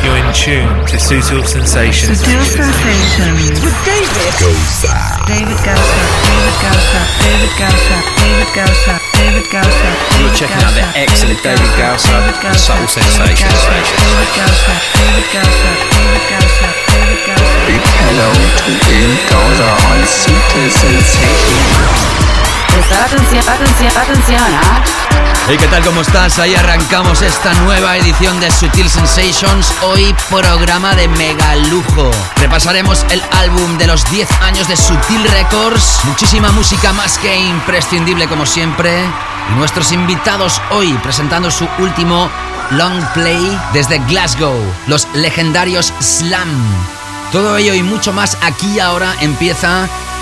You're in tune to Subtle Sensations. Subtle Sensations. With David Goza. David Gausa. David Gausa. David Gausa. David Gausa. David Gausa. You're checking out the excellent David Gausa and Subtle Sensations. David Gausa. David Gausa. David Gausa. David Gausa. Big hello to David Gausa on Subtle Sensations. Atención, atención, ¿ah? Hey, ¿qué tal? ¿Cómo estás? Ahí arrancamos esta nueva edición de Sutil Sensations. Hoy programa de mega lujo. Repasaremos el álbum de los 10 años de Sutil Records. Muchísima música más que imprescindible como siempre. Y nuestros invitados hoy presentando su último long play desde Glasgow. Los legendarios Slam. Todo ello y mucho más aquí y ahora empieza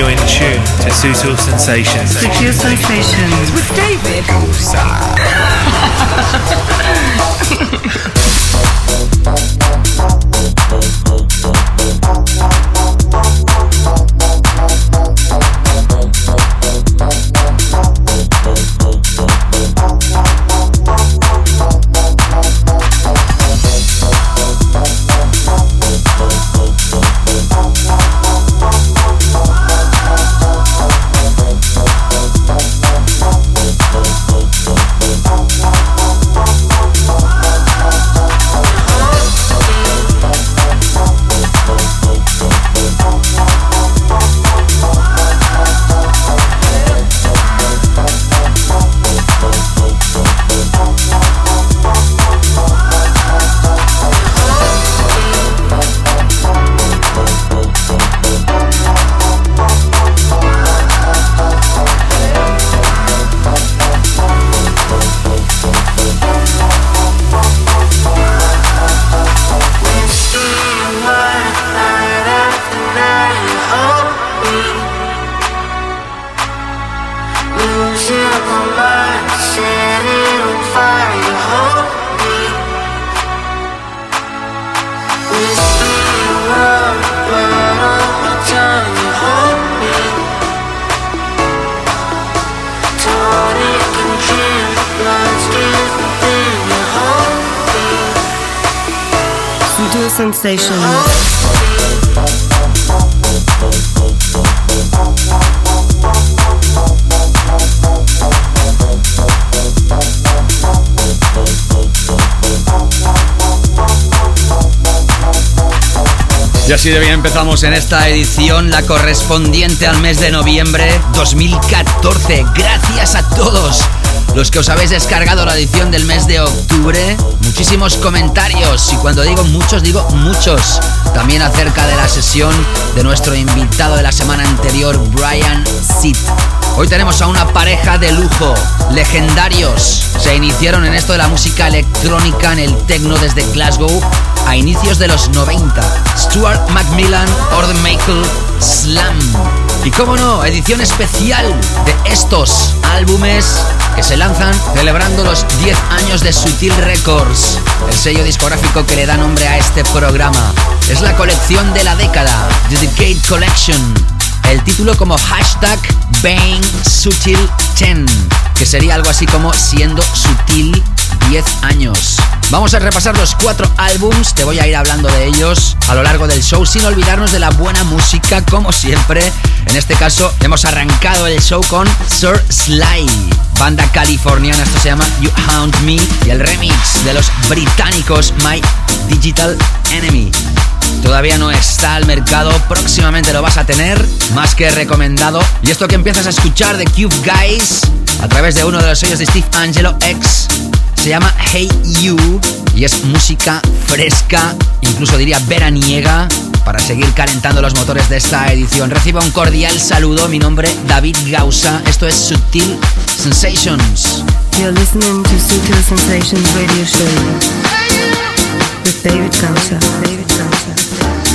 You're in tune to Subtle Sensations. Subtle Sensations. With David Subtle así de bien empezamos en esta edición, la correspondiente al mes de noviembre 2014. Gracias a todos los que os habéis descargado la edición del mes de octubre. Muchísimos comentarios y cuando digo muchos, digo muchos. También acerca de la sesión de nuestro invitado de la semana anterior, Brian Sit. Hoy tenemos a una pareja de lujo, legendarios. Se iniciaron en esto de la música electrónica en el techno desde Glasgow a inicios de los 90. Stuart Macmillan, Orden Michael, Slam. Y cómo no, edición especial de estos álbumes que se lanzan celebrando los 10 años de Sutil Records, el sello discográfico que le da nombre a este programa. Es la colección de la década, The Decade Collection. El título como hashtag Bang Sutil 10, que sería algo así como siendo sutil 10 años. Vamos a repasar los cuatro álbums, te voy a ir hablando de ellos a lo largo del show sin olvidarnos de la buena música como siempre. En este caso hemos arrancado el show con Sir Sly, banda californiana, esto se llama You Haunt Me y el remix de los británicos My Digital Enemy. Todavía no está al mercado, próximamente lo vas a tener, más que recomendado. Y esto que empiezas a escuchar de Cube Guys a través de uno de los sellos de Steve Angelo X Se llama Hey You y es música fresca, incluso diría veraniega, para seguir calentando los motores de esta edición. Reciba un cordial saludo, mi nombre David Gausa, esto es Sutil Sensations. You're listening to Sutil Sensations Radio Show David Gausa. David Gausa.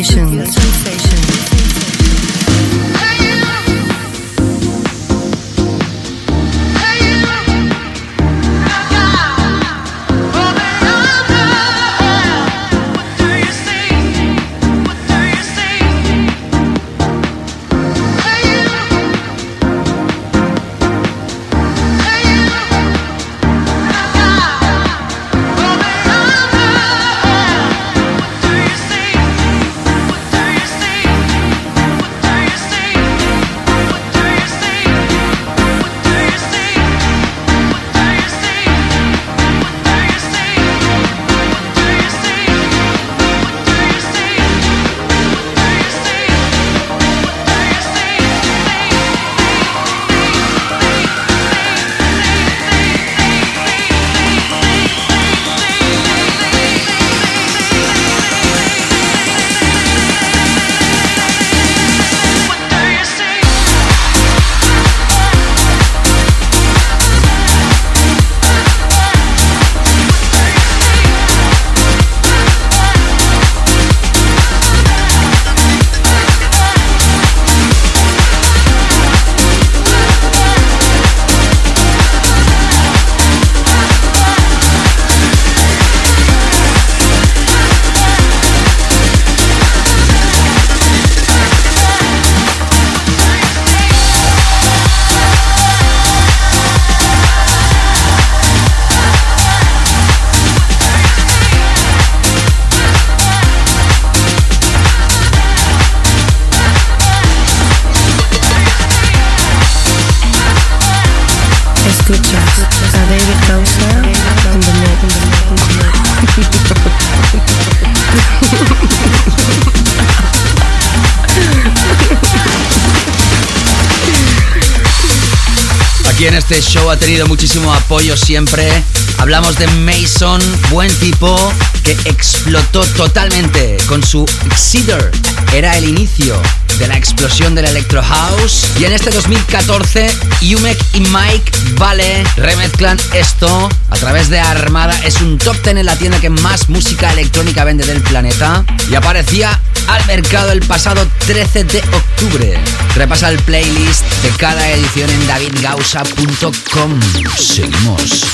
Sensations. Ha tenido muchísimo apoyo siempre. Hablamos de Mason, buen tipo, que explotó totalmente con su Exceeder. Era el inicio de la explosión del Electro House. Y en este 2014, Yumek y Mike Vale remezclan esto a través de Armada. Es un top 10 en la tienda que más música electrónica vende del planeta. Y aparecía al mercado el pasado 13 de octubre. Repasa el playlist de cada edición en davidgausa.com. Seguimos.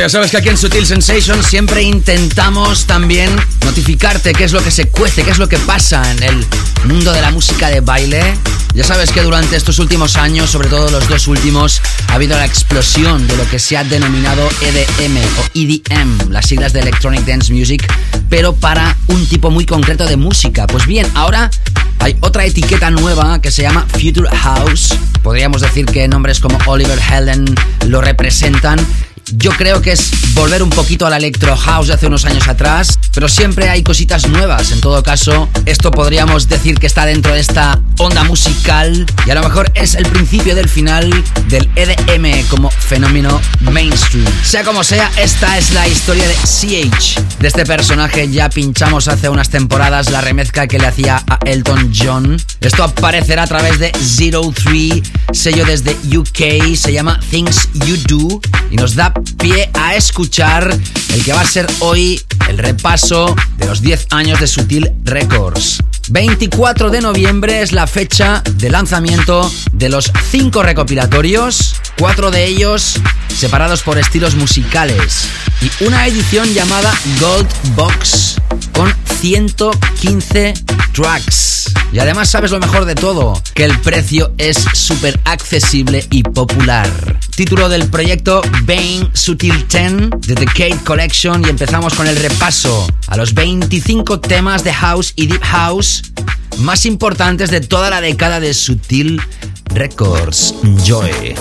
Ya sabes que aquí en Sutil Sensation siempre intentamos también notificarte qué es lo que se cuece, qué es lo que pasa en el mundo de la música de baile. Ya sabes que durante estos últimos años, sobre todo los dos últimos, ha habido la explosión de lo que se ha denominado EDM o EDM, las siglas de Electronic Dance Music, pero para un tipo muy concreto de música. Pues bien, ahora hay otra etiqueta nueva que se llama Future House. Podríamos decir que nombres como Oliver Helen lo representan yo creo que es volver un poquito a la electro house de hace unos años atrás, pero siempre hay cositas nuevas. En todo caso, esto podríamos decir que está dentro de esta onda musical y a lo mejor es el principio del final del EDM como fenómeno mainstream. Sea como sea, esta es la historia de CH. De este personaje ya pinchamos hace unas temporadas la remezcla que le hacía a Elton John. Esto aparecerá a través de Zero Three, sello desde UK, se llama Things You Do y nos da pie a escuchar el que va a ser hoy el repaso de los 10 años de Sutil Records. 24 de noviembre es la fecha de lanzamiento de los 5 recopilatorios, 4 de ellos separados por estilos musicales y una edición llamada Gold Box con 115 tracks. Y además sabes lo mejor de todo, que el precio es súper accesible y popular. Título del proyecto Bane Sutil 10 The Decade Collection y empezamos con el repaso a los 25 temas de house y deep house más importantes de toda la década de Sutil Records. Enjoy.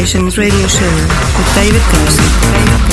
Sensations radio show with David Gausa.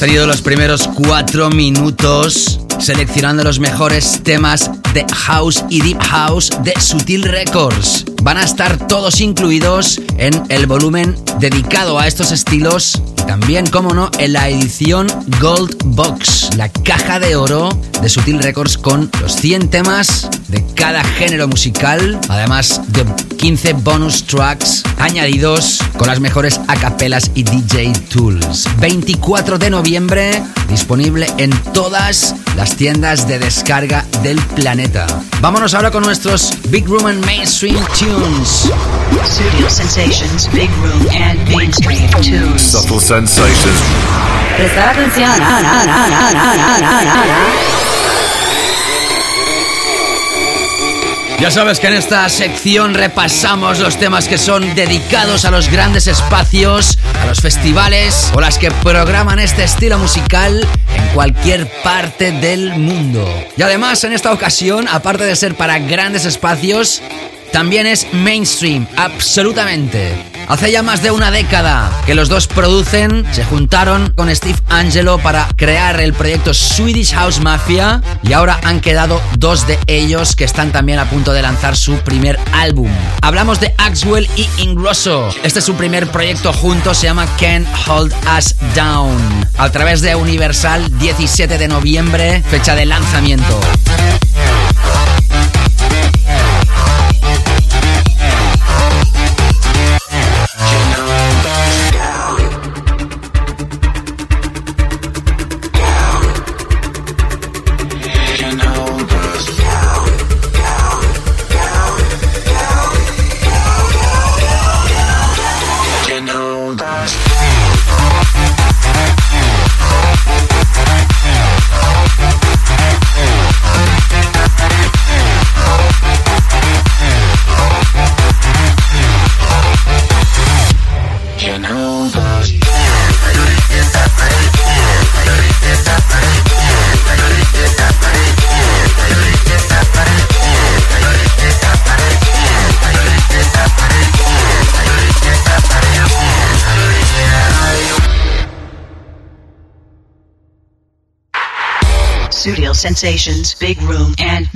Tenido los primeros cuatro minutos seleccionando los mejores temas de House y Deep House de Sutil Records. Van a estar todos incluidos en el volumen dedicado a estos estilos y también, como no, en la edición Gold Box, la caja de oro de Sutil Records con los 100 temas de cada género musical, además de 15 bonus tracks añadidos con las mejores acapelas y DJ tools. 24 de noviembre, disponible en todas las tiendas de descarga del planeta. Vámonos ahora con nuestros Big Room and Mainstream Tunes. Studio Sensations, Big Room and Mainstream Tunes. Subtle sensations. Prestar atención ah, ah, ah, ah, ah. Ya sabes que en esta sección repasamos los temas que son dedicados a los grandes espacios, a los festivales o las que programan este estilo musical en cualquier parte del mundo. Y además en esta ocasión, aparte de ser para grandes espacios, también es mainstream, absolutamente. Hace ya más de una década que los dos producen, se juntaron con Steve Angelo para crear el proyecto Swedish House Mafia y ahora han quedado dos de ellos que están también a punto de lanzar su primer álbum. Hablamos de Axwell y Ingrosso. Este es su primer proyecto juntos, se llama Can't Hold Us Down. A través de Universal, 17 de noviembre, fecha de lanzamiento. Sensations, Big Room and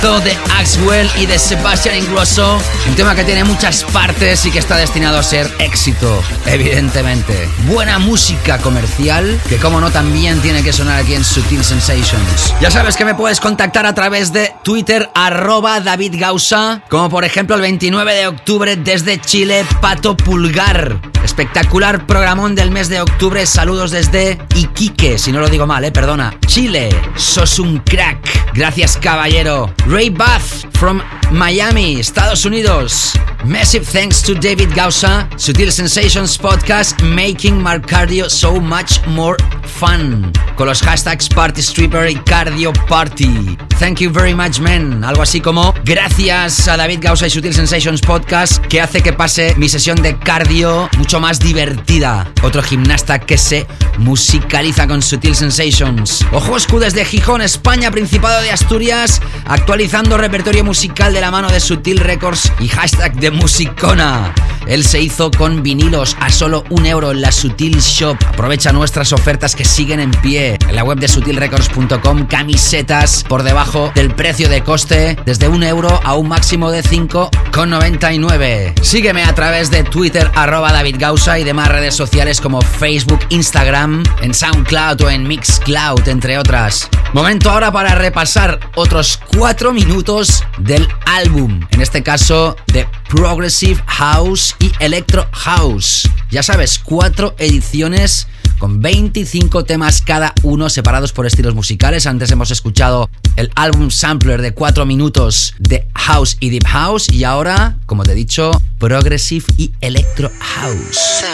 de Axwell y de Sebastian Ingrosso. Un tema que tiene muchas partes y que está destinado a ser éxito, evidentemente. Buena música comercial, que como no también tiene que sonar aquí en Sutil Sensations. Ya sabes que me puedes contactar a través de Twitter, arroba David Gausa, como por ejemplo el 29 de octubre desde Chile, Pato Pulgar. Espectacular programón del mes de octubre. Saludos desde Iquique, si no lo digo mal, eh, perdona. Chile, sos un crack. Gracias, caballero. Ray Bath from Miami, Estados Unidos. Massive thanks to David Gausa, Sutil Sensations Podcast, making my cardio so much more Con los hashtags Party Stripper y Cardio Party. Thank you very much, man. Algo así como gracias a David Gausa y Sutil Sensations Podcast que hace que pase mi sesión de cardio mucho más divertida. Otro gimnasta que se musicaliza con Sutil Sensations. Ojo escudes de Gijón, España, Principado de Asturias, actualizando repertorio musical de la mano de Sutil Records y hashtag de Musicona. Él se hizo con vinilos a solo un euro en la Sutil Shop. Aprovecha nuestras ofertas que siguen en pie. En la web de sutilrecords.com, camisetas por debajo del precio de coste, desde un euro a un máximo de 5,99. Sígueme a través de Twitter, arroba David Gausa y demás redes sociales como Facebook, Instagram, en SoundCloud o en Mixcloud, entre otras. Momento ahora para repasar otros cuatro minutos del álbum. En este caso, de Progressive House y Electro House. Ya sabes, cuatro ediciones con 25 temas cada uno separados por estilos musicales. Antes hemos escuchado el álbum sampler de 4 minutos de House y Deep House y ahora, como te he dicho, Progressive y Electro House.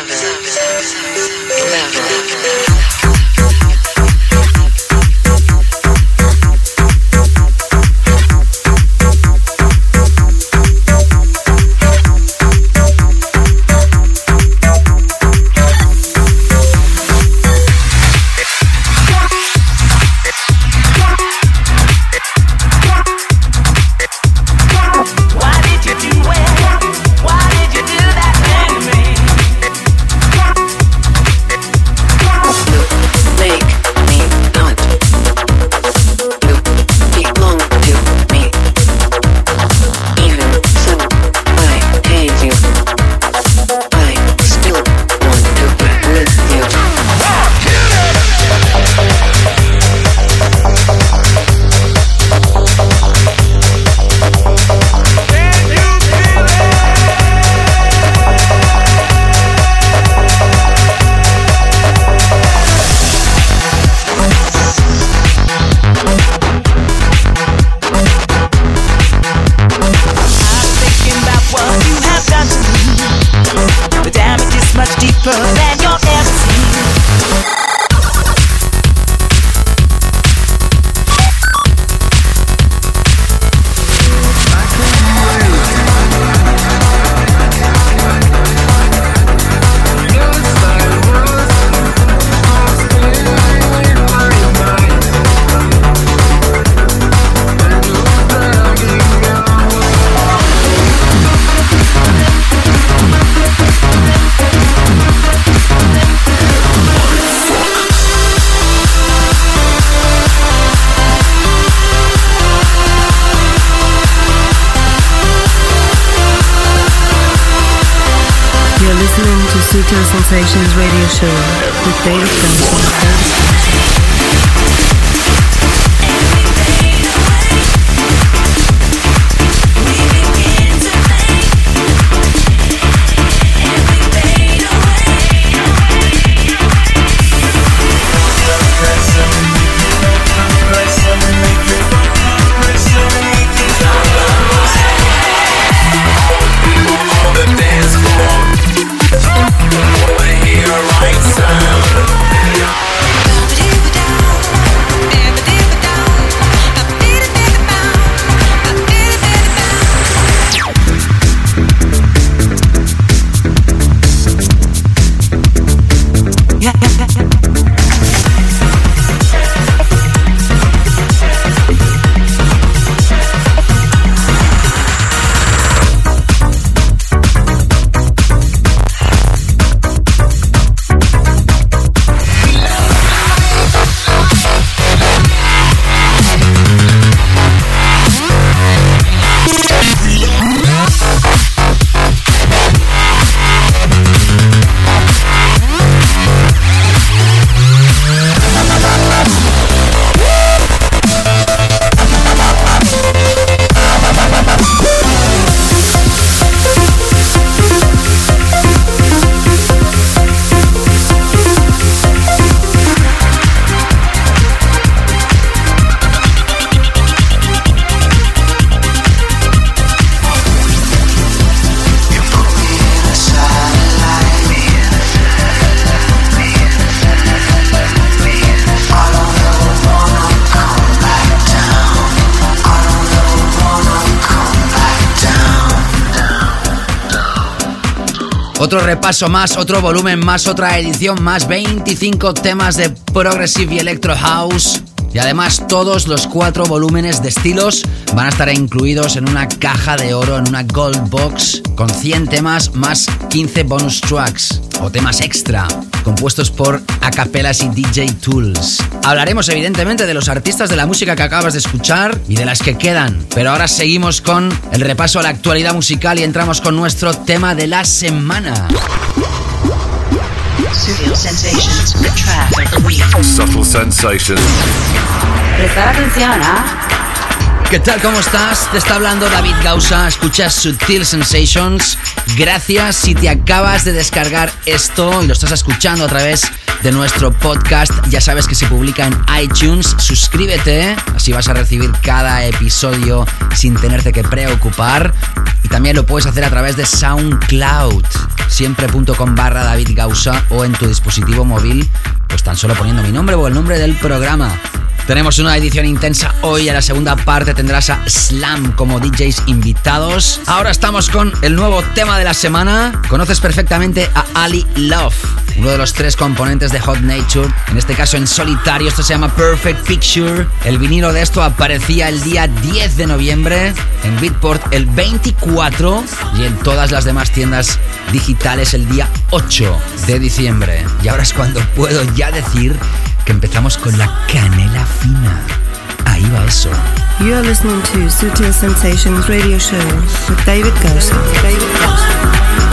To Sutil Sensations Radio Show with David Gausa. Repaso más, otro volumen más, otra edición más, 25 temas de Progressive y Electro House. Y además todos los cuatro volúmenes de estilos van a estar incluidos en una caja de oro, en una gold box, con 100 temas más 15 bonus tracks o temas extra, compuestos por acapelas y DJ tools. Hablaremos evidentemente de los artistas de la música que acabas de escuchar y de las que quedan, pero ahora seguimos con el repaso a la actualidad musical y entramos con nuestro tema de la semana. Studio Sensations, the track of the week. Subtle sensations. Prestar atención, ¿ah? ¿Qué tal? ¿Cómo estás? Te está hablando David Gausa, escuchas Sutil Sensations. Gracias si te acabas de descargar esto y lo estás escuchando a través de nuestro podcast. Ya sabes que se publica en iTunes. Suscríbete, así vas a recibir cada episodio sin tenerte que preocupar. Y también lo puedes hacer a través de SoundCloud, siempre.com barra David Gausa o en tu dispositivo móvil, pues tan solo poniendo mi nombre o el nombre del programa. Tenemos una edición intensa hoy. En la segunda parte tendrás a Slam como DJs invitados. Ahora estamos con el nuevo tema de la semana. Conoces perfectamente a Ali Love, uno de los tres componentes de Hot Nature. En este caso en solitario. Esto se llama Perfect Picture. El vinilo de esto aparecía el día 10 de noviembre en Beatport el 24 y en todas las demás tiendas digitales el día 8 de diciembre. Y ahora es cuando puedo ya decir que empezamos con la canela fina. Ahí va eso. You are listening to Sutil Sensations Radio Show with David Gausa. David Gausa.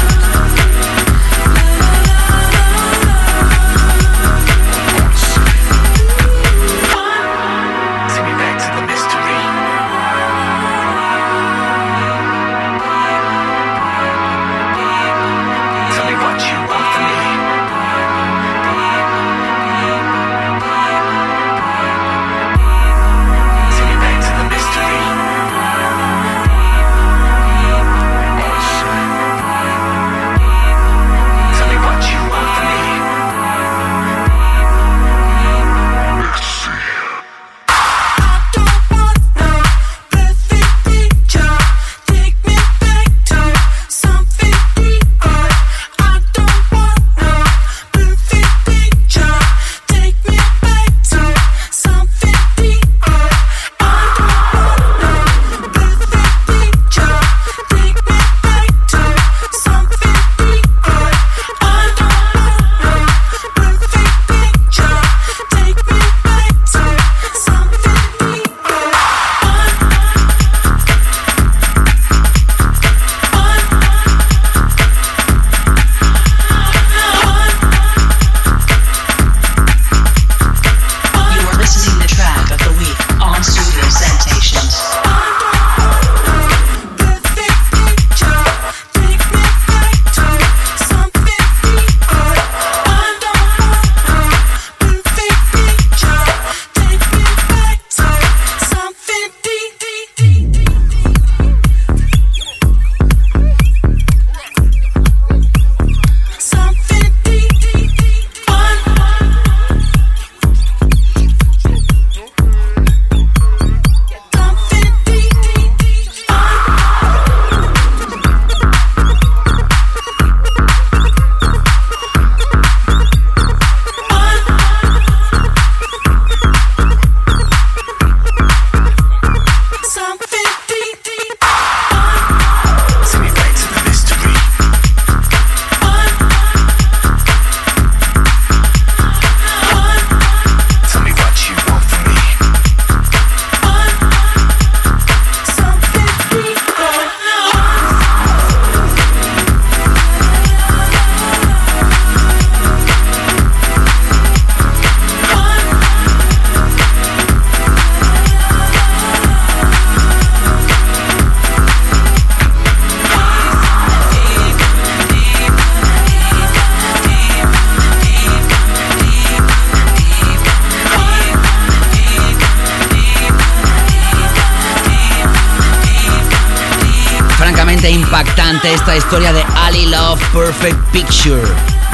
Esta historia de Ali Love Perfect Picture.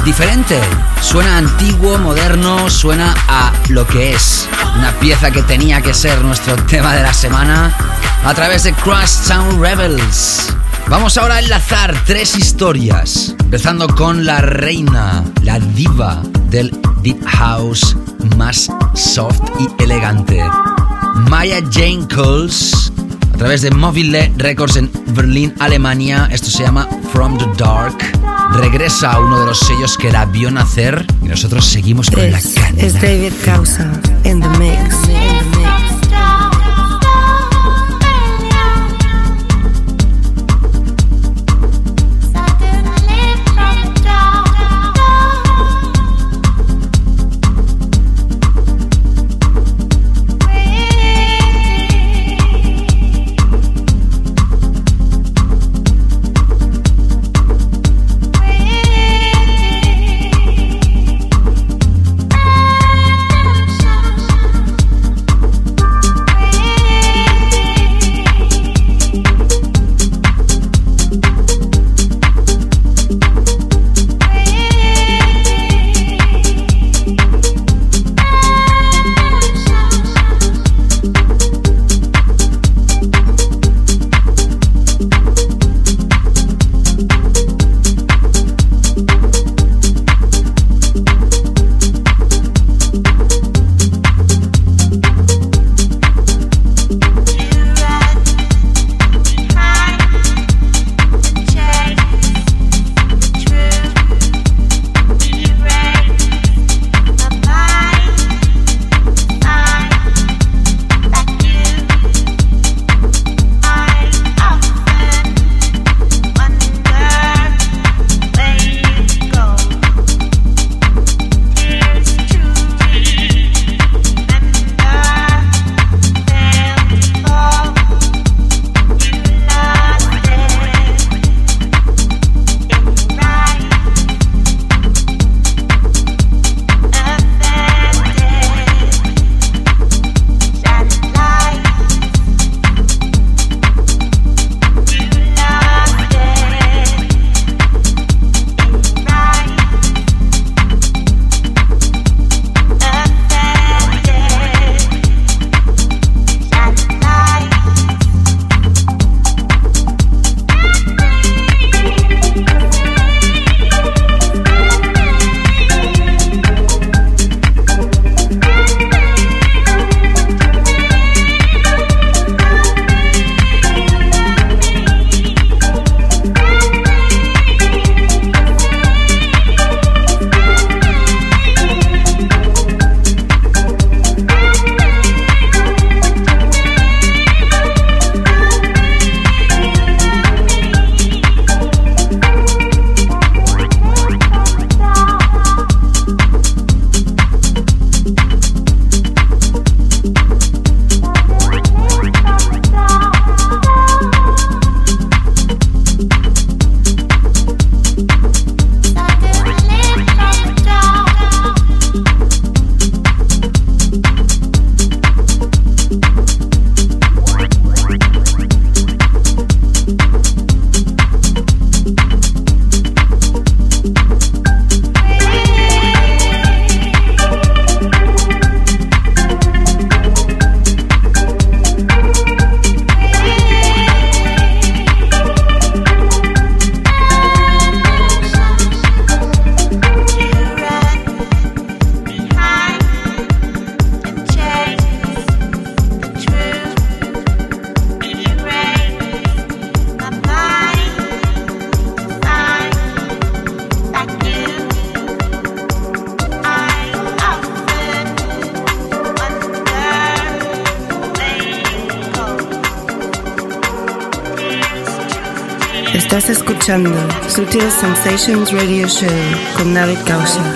Diferente, suena antiguo, moderno, suena a lo que es. Una pieza que tenía que ser nuestro tema de la semana a través de Crash Town Rebels. Vamos ahora a enlazar tres historias, empezando con la reina, la diva del Deep House más soft y elegante. Maya Jane Coles, través de Mobile Records en Berlín, Alemania. Esto se llama From the Dark. Regresa a uno de los sellos que la vio nacer y nosotros seguimos con la caña. Es David Causa in the mix. Sensations Radio Show. Con David Causa.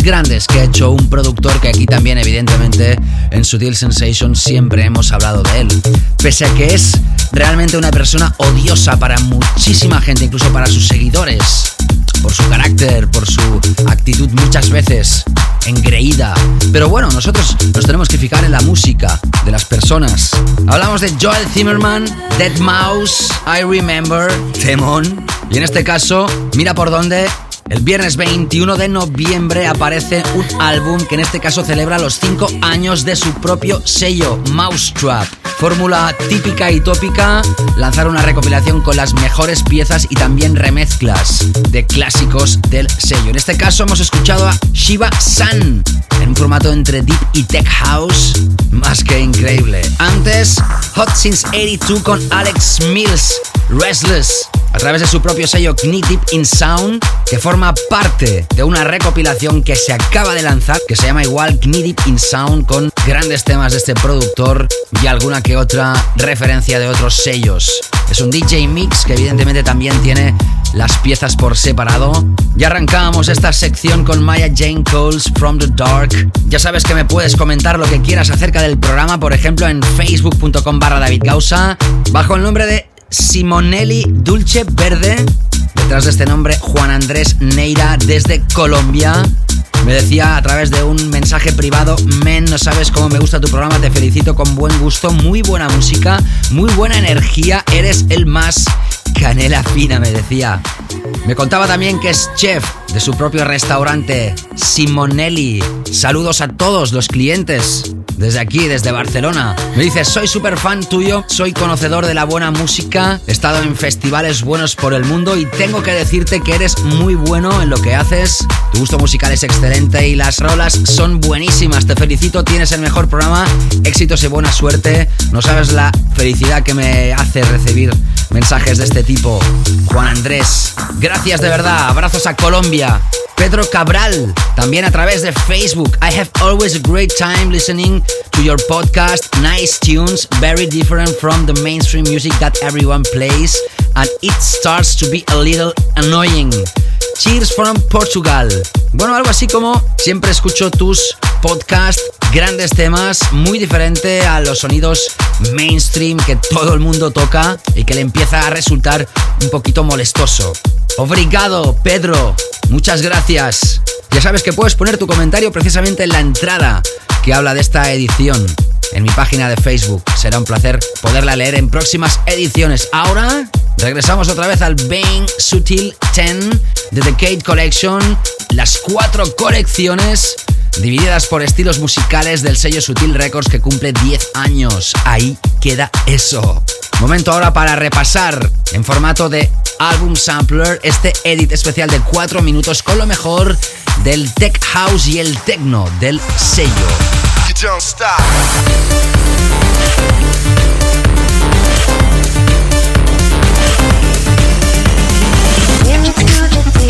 Grandes que ha hecho un productor que aquí también evidentemente en Sutil Sensation siempre hemos hablado de él? Pese a que es realmente una persona odiosa para muchísima gente, incluso para sus seguidores, por su carácter, por su actitud muchas veces engreída. Pero bueno, nosotros nos tenemos que fijar en la música de las personas. Hablamos de Joel Zimmerman, Dead Mouse, I Remember, Temon. Y en este caso, mira por dónde el viernes 21 de noviembre aparece un álbum que en este caso celebra los 5 años de su propio sello, Mousetrap. Fórmula típica y tópica, lanzar una recopilación con las mejores piezas y también remezclas de clásicos del sello. En este caso hemos escuchado a Shiva San en un formato entre deep y tech house, más que increíble. Antes, Hot Since 82 con Alex Mills, Restless, a través de su propio sello Knee in Sound, que forma parte de una recopilación que se acaba de lanzar, que se llama igual Knee in Sound, con grandes temas de este productor y alguna que otra referencia de otros sellos. Es un DJ mix que evidentemente también tiene las piezas por separado. Ya arrancábamos esta sección con Maya Jane Coles From the Dark. Ya sabes que me puedes comentar lo que quieras acerca del programa, por ejemplo en facebook.com barra David Gausa, bajo el nombre de Simonelli Dulce Verde. Detrás de este nombre, Juan Andrés Neira desde Colombia. Me decía a través de un mensaje privado, men, no sabes cómo me gusta tu programa, te felicito con buen gusto, muy buena música, muy buena energía, eres el más canela fina, me decía. Me contaba también que es chef de su propio restaurante, Simonelli. Saludos a todos los clientes desde aquí, desde Barcelona. Me dice, soy súper fan tuyo, soy conocedor de la buena música, he estado en festivales buenos por el mundo y tengo que decirte que eres muy bueno en lo que haces. Tu gusto musical es excelente y las rolas son buenísimas. Te felicito, tienes el mejor programa, éxitos y buena suerte. No sabes la felicidad que me hace recibir mensajes de este tipo. Juan Andrés, gracias de verdad, abrazos a Colombia. Pedro Cabral, también a través de Facebook. I have always a great time listening to your podcast. Nice tunes, very different from the mainstream music that everyone plays, and it starts to be a little annoying. Cheers from Portugal. Bueno, algo así como siempre escucho tus podcasts, grandes temas, muy diferente a los sonidos mainstream que todo el mundo toca y que le empieza a resultar un poquito molestoso. Obrigado, Pedro. Muchas gracias. Ya sabes que puedes poner tu comentario precisamente en la entrada que habla de esta edición en mi página de Facebook. Será un placer poderla leer en próximas ediciones. Ahora regresamos otra vez al Bang Sutil 10 de The Decade Collection, las cuatro colecciones divididas por estilos musicales del sello Sutil Records que cumple 10 años. Ahí queda eso. Momento ahora para repasar en formato de álbum sampler este edit especial de 4 minutos con lo mejor del tech house y el techno del sello.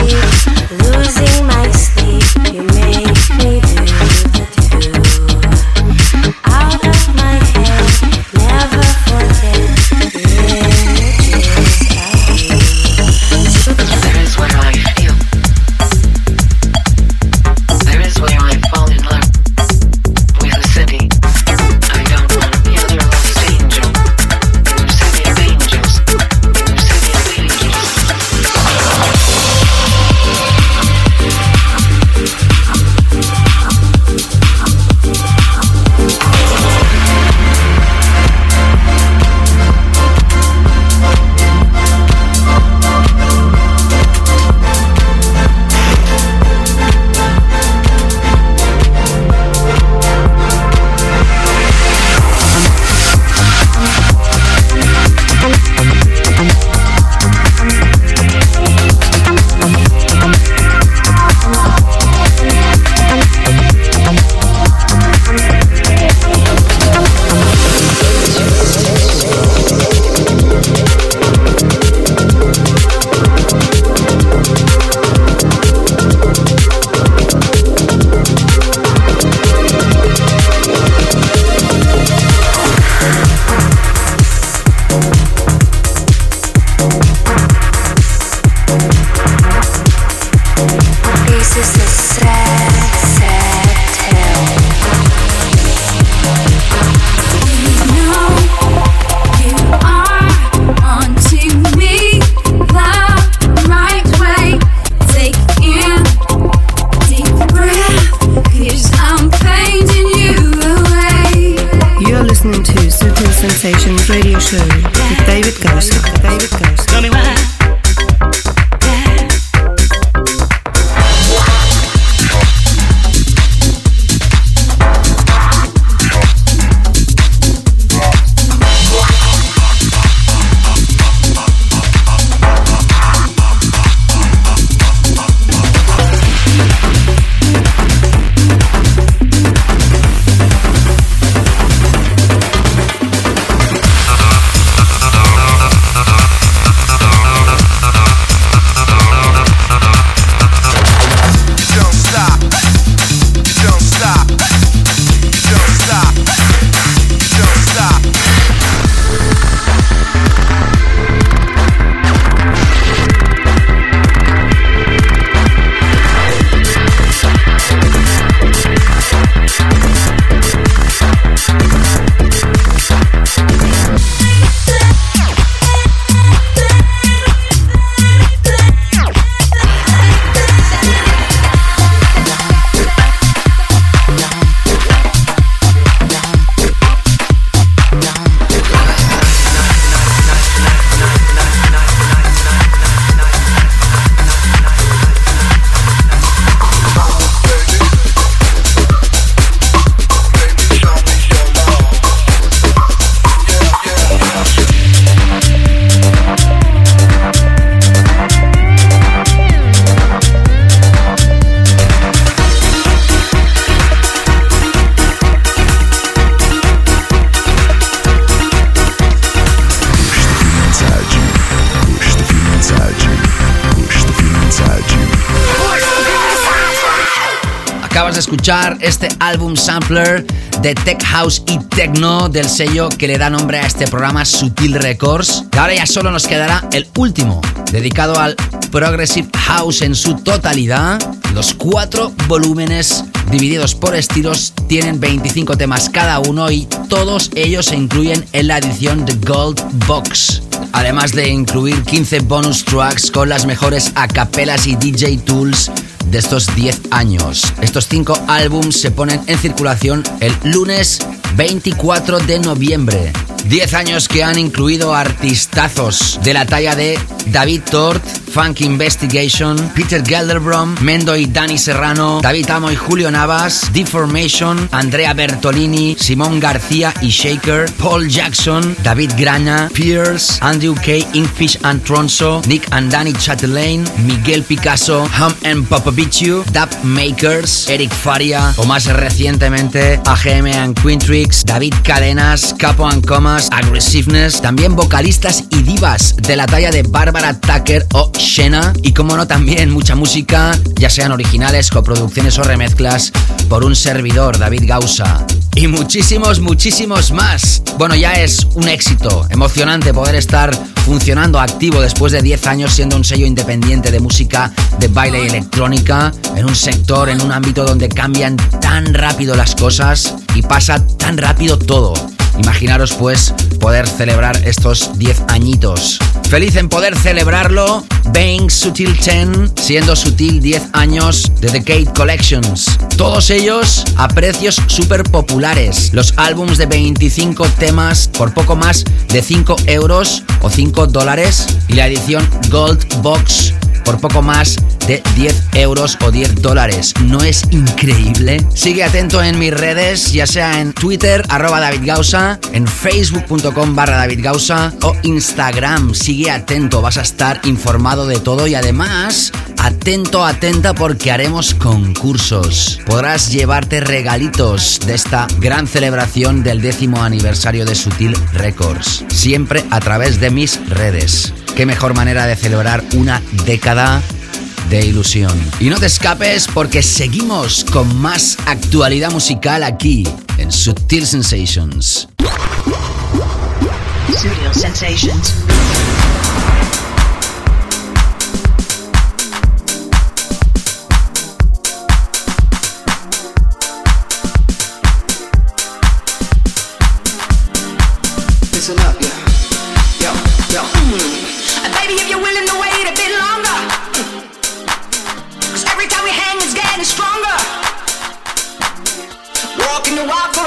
Losing my sleep, you make me este álbum sampler de Tech House y Techno del sello que le da nombre a este programa Sutil Records. Y ahora ya solo nos quedará el último, dedicado al Progressive House en su totalidad. Los cuatro volúmenes divididos por estilos tienen 25 temas cada uno y todos ellos se incluyen en la edición de Gold Box. Además de incluir 15 bonus tracks con las mejores acapelas y DJ tools de estos 10 años. Estos 5 álbums se ponen en circulación el lunes 24 de noviembre. 10 años que han incluido artistazos de la talla de David Tort, Funk Investigation, Peter Gelderbrom, Mendo y Dani Serrano, David Amo y Julio Navas, Deformation, Andrea Bertolini, Simón García y Shaker, Paul Jackson, David Grana, Pierce, Andrew K. Inkfish and Tronso, Nick and Danny Chatelaine, Miguel Picasso, Hum and Popovichu, Dub Makers, Eric Faria o más recientemente AGM and Quintrix, David Cadenas, Capo and Comas, Aggressiveness, también vocalistas y divas de la talla de Barbara Tucker o Shena y como no también mucha música, ya sean originales, coproducciones o remezclas por un servidor, David Gausa. Y muchísimos, muchísimos más. Bueno, ya es un éxito emocionante poder estar funcionando activo después de 10 años siendo un sello independiente de música de baile y electrónica en un sector, en un ámbito donde cambian tan rápido las cosas y pasa tan rápido todo. Imaginaros pues poder celebrar estos 10 añitos. Feliz en poder celebrarlo. Bang Sutil 10, siendo Sutil 10 años de Decade Collections. Todos ellos a precios súper populares. Los álbums de 25 temas por poco más de 5 euros o 5 dólares. Y la edición Gold Box por poco más de 10 euros o 10 dólares. ¿No es increíble? Sigue atento en mis redes, ya sea en Twitter, arroba David Gausa, en facebook.com barra David Gausa o Instagram. Sigue atento, vas a estar informado de todo y además atento, atenta porque haremos concursos. Podrás llevarte regalitos de esta gran celebración del décimo aniversario de Sutil Records. Siempre a través de mis redes. Qué mejor manera de celebrar una década de ilusión. Y no te escapes porque seguimos con más actualidad musical aquí en Sutil Sensations.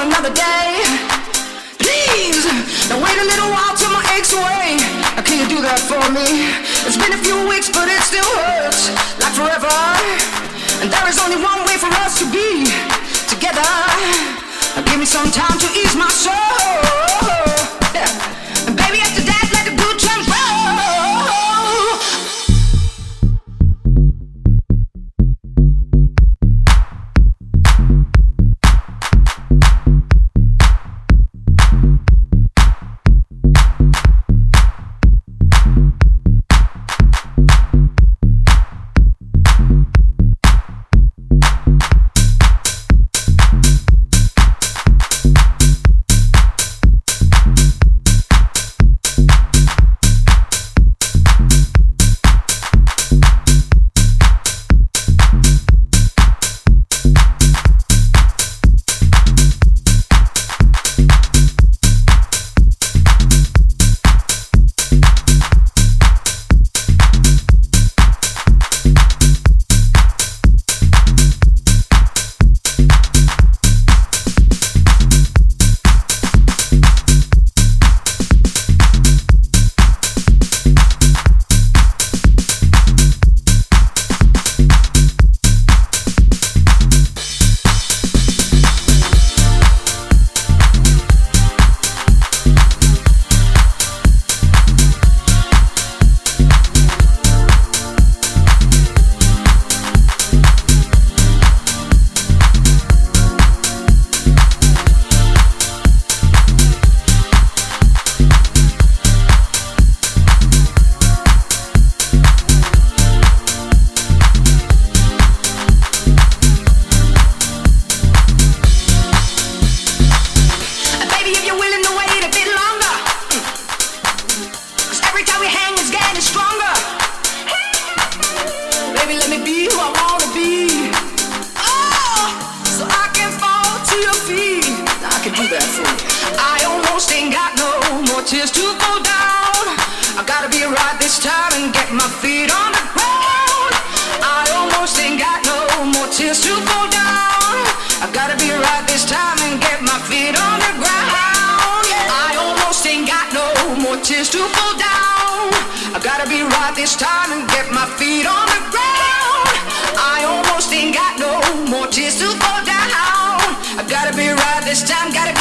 Another day. Please, now wait a little while till my aches away. Now can you do that for me? It's been a few weeks, but it still hurts like forever. And there is only one way for us to be together. Now give me some time to ease my soul. Yeah. Tears to fall down. I gotta be right this time and get my feet on the ground. Tears to fall down. I gotta be right this time. Gotta,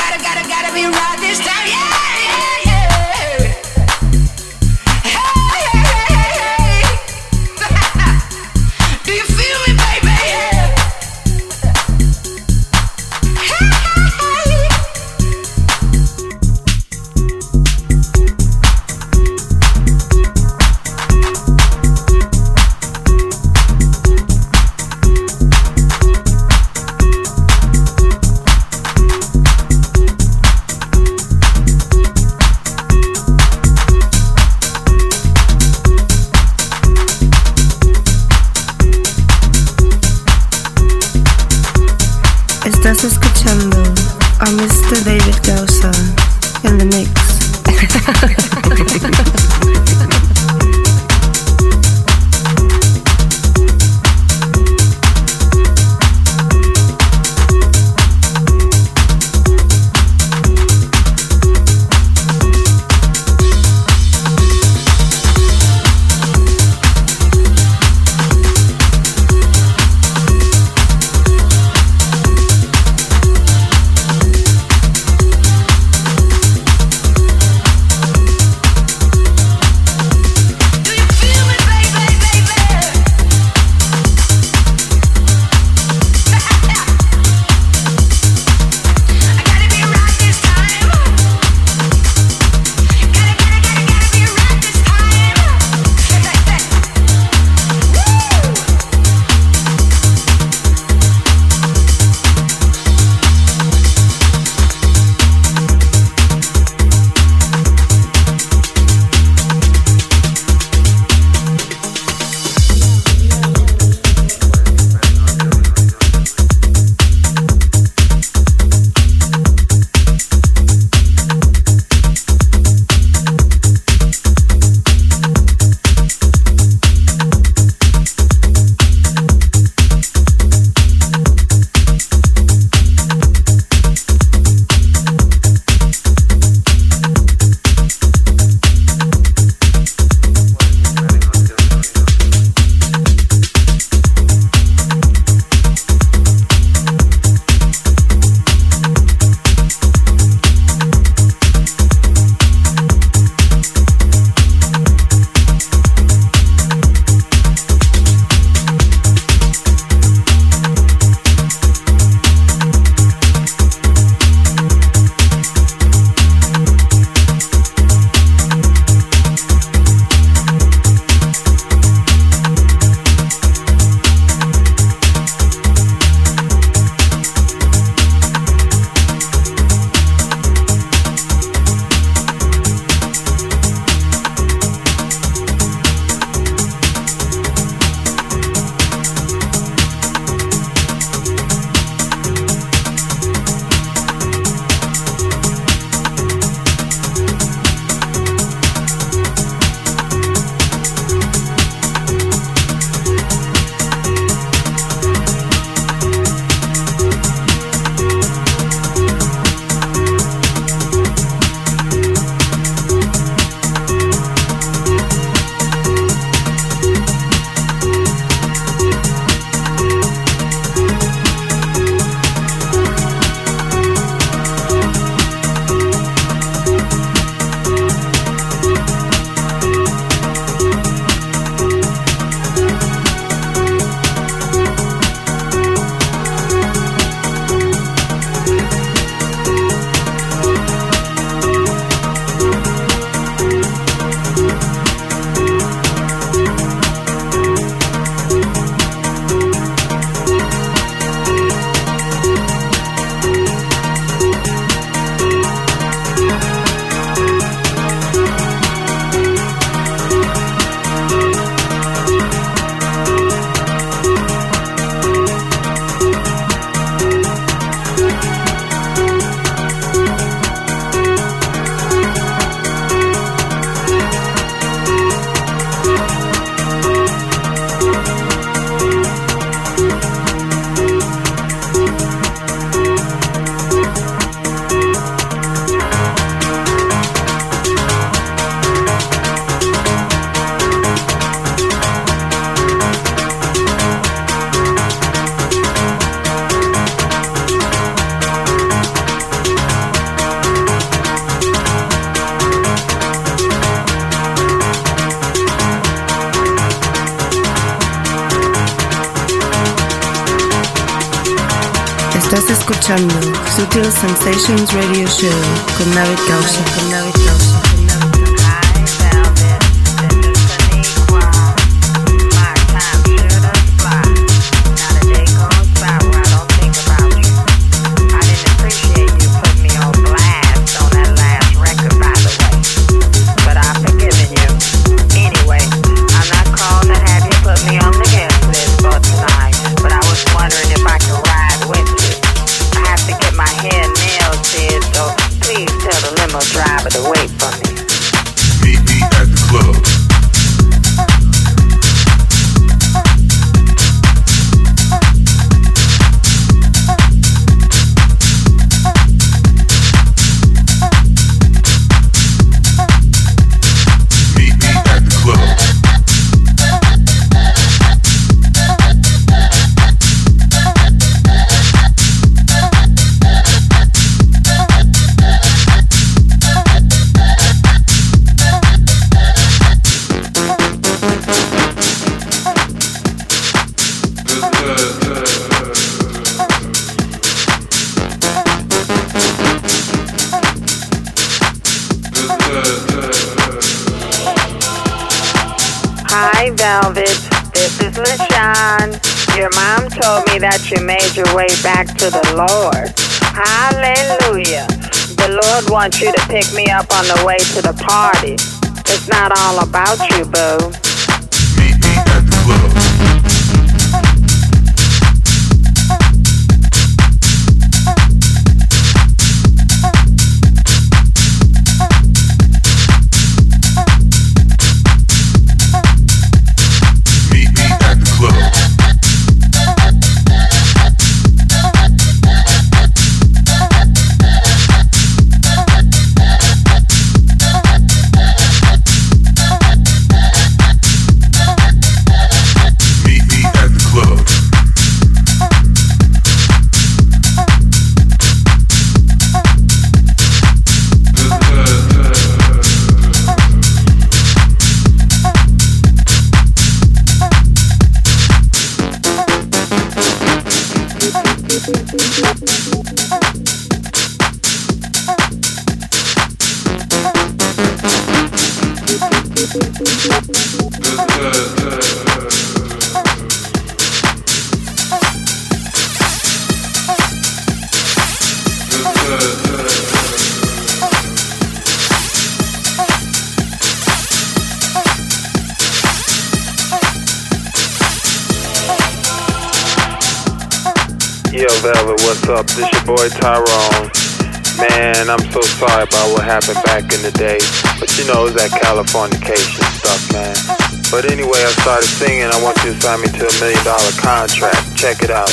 I want you to sign me to a million dollar contract. Check it out.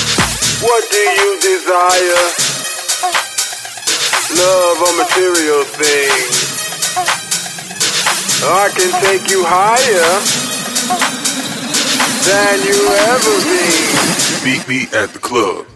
What do you desire? Love or material things? Oh, I can take you higher than you ever been. Meet me at the club.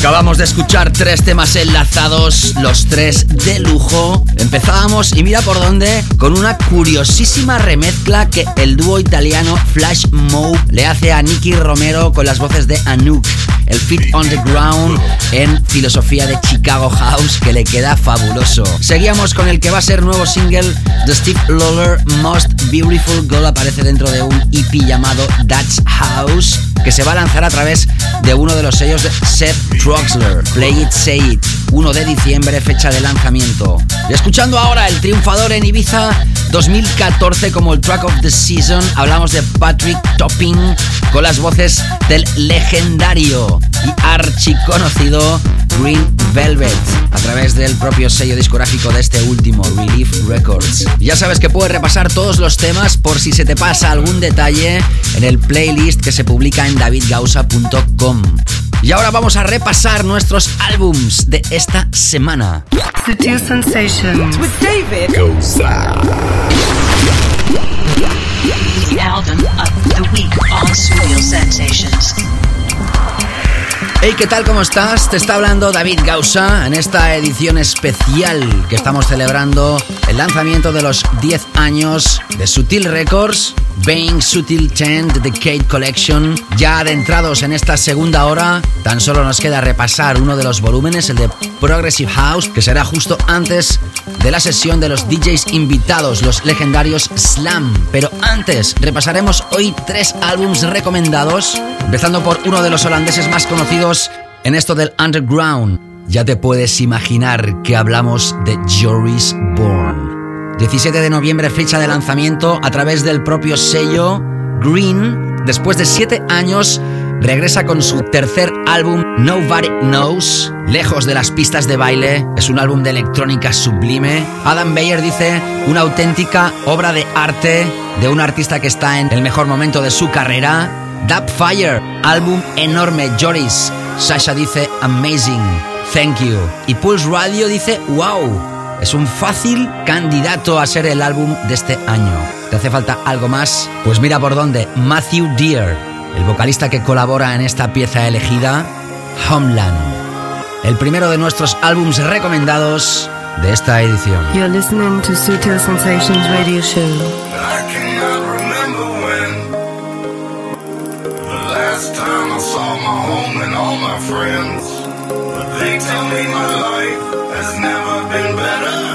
Acabamos de escuchar tres temas enlazados, los tres de lujo. Empezábamos, y mira por dónde, con una curiosísima remezcla que el dúo italiano Flash Mob le hace a Nicky Romero con las voces de Anouk. El Fit on the Ground en filosofía de Chicago House que le queda fabuloso. Seguíamos con el que va a ser nuevo single de Steve Lawler, Most Beautiful Girl, aparece dentro de un EP llamado That's House que se va a lanzar a través de uno de los sellos de Seth Troxler, Play It, Say It, 1 de diciembre, fecha de lanzamiento. Y escuchando ahora el triunfador en Ibiza 2014 como el track of the season, hablamos de Patrick Topping con las voces del legendario y archiconocido Green Velvet a través del propio sello discográfico de este último, Relief Records. Ya sabes que puedes repasar todos los temas por si se te pasa algún detalle en el playlist que se publica en davidgausa.com. Y ahora vamos a repasar nuestros álbums de esta semana. Sutil Sensations with David Gausa. The album of the week on Studio Sensations. Hey, ¿qué tal? ¿Cómo estás? Te está hablando David Gausa en esta edición especial que estamos celebrando el lanzamiento de los 10 años de Sutil Records, Bang Sutil 10 Decade Collection. Ya adentrados en esta segunda hora, tan solo nos queda repasar uno de los volúmenes, el de Progressive House, que será justo antes de la sesión de los DJs invitados, los legendarios Slam. Pero antes, repasaremos hoy tres álbums recomendados, empezando por uno de los holandeses más conocidos en esto del underground. Ya te puedes imaginar que hablamos de Joris Bourne. 17 de noviembre, fecha de lanzamiento a través del propio sello Green. Después de 7 años, regresa con su tercer álbum Nobody Knows, lejos de las pistas de baile. Es un álbum de electrónica sublime. Adam Bayer dice una auténtica obra de arte de un artista que está en el mejor momento de su carrera. Dub Fire, álbum enorme, Joris. Sasha dice amazing, thank you. Y Pulse Radio dice wow. Es un fácil candidato a ser el álbum de este año. ¿Te hace falta algo más? Pues mira por dónde. Matthew Deere, el vocalista que colabora en esta pieza elegida, Homeland. El primero de nuestros álbums recomendados de esta edición. You're listening to Sutil Sensations Radio Show. Friends. But they tell me my life has never been better.